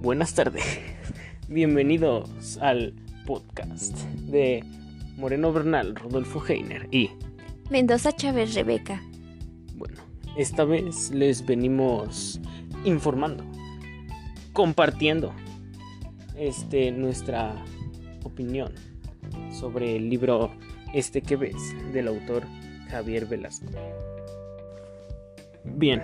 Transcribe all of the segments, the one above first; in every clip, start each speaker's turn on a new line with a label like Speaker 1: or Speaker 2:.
Speaker 1: buenas tardes. Bienvenidos al podcast de Moreno Bernal, Rodolfo Heiner y
Speaker 2: Mendoza Chávez Rebeca.
Speaker 1: Bueno, esta vez les venimos informando, compartiendo este nuestra opinión sobre el libro Este que ves del autor Javier Velasco. Bien,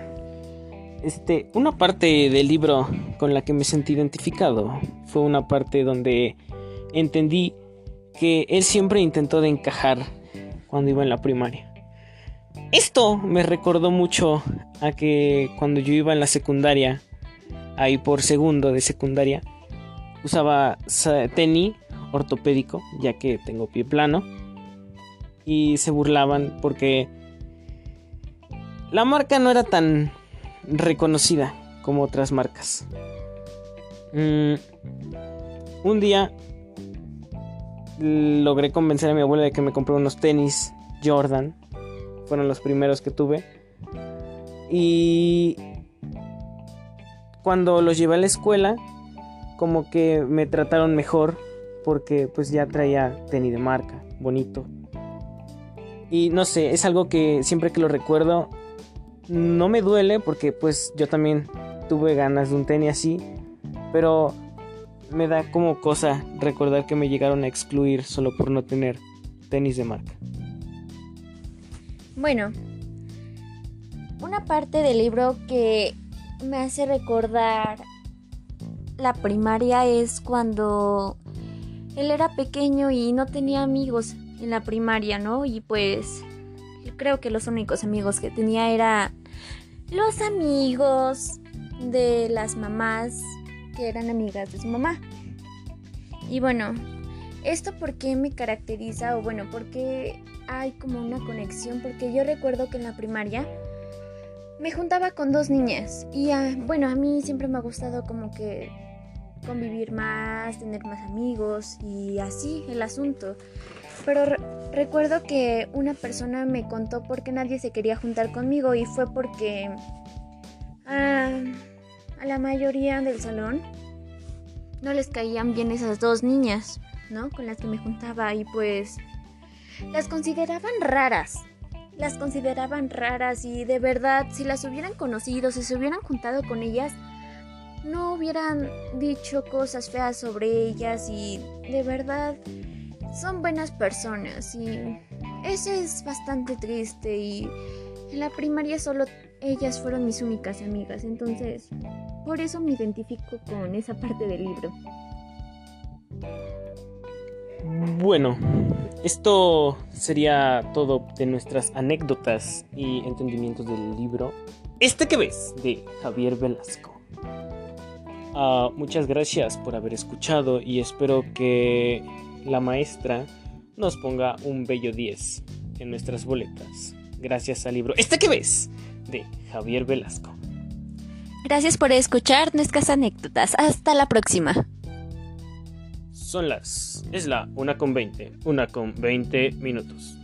Speaker 1: este, una parte del libro con la que me sentí identificado fue una parte donde entendí que él siempre intentó de encajar cuando iba en la primaria. Esto me recordó mucho a que cuando yo iba en la secundaria, ahí por segundo de secundaria, usaba tenis ortopédico, ya que tengo pie plano, y se burlaban porque la marca no era tan reconocida como otras marcas. Mm, un día logré convencer a mi abuela de que me compró unos tenis Jordan. Fueron los primeros que tuve. Y cuando los llevé a la escuela, como que me trataron mejor porque pues ya traía tenis de marca, bonito. Y no sé, es algo que siempre que lo recuerdo no me duele porque pues yo también tuve ganas de un tenis así, pero me da como cosa recordar que me llegaron a excluir solo por no tener tenis de marca.
Speaker 2: Bueno, una parte del libro que me hace recordar la primaria es cuando él era pequeño y no tenía amigos en la primaria, ¿no? Y pues creo que los únicos amigos que tenía era los amigos de las mamás que eran amigas de su mamá. Y bueno, ¿esto por qué me caracteriza? O bueno, porque hay como una conexión? Porque yo recuerdo que en la primaria me juntaba con dos niñas. Y bueno, a mí siempre me ha gustado como que convivir más, tener más amigos y así el asunto. Pero recuerdo que una persona me contó por qué nadie se quería juntar conmigo y fue porque a la mayoría del salón no les caían bien esas dos niñas, ¿no? Con las que me juntaba y pues las consideraban raras. Las consideraban raras y de verdad si las hubieran conocido, si se hubieran juntado con ellas, no hubieran dicho cosas feas sobre ellas y de verdad son buenas personas y eso es bastante triste y en la primaria solo ellas fueron mis únicas amigas, entonces por eso me identifico con esa parte del libro.
Speaker 1: Bueno, esto sería todo de nuestras anécdotas y entendimientos del libro. Este que ves, de Javier Velasco. Ah, muchas gracias por haber escuchado y espero que la maestra nos ponga un bello 10 en nuestras boletas. Gracias al libro Este que ves de Javier Velasco.
Speaker 2: Gracias por escuchar nuestras anécdotas. Hasta la próxima.
Speaker 1: Son las. Es la una con 20. Una con 20 minutos.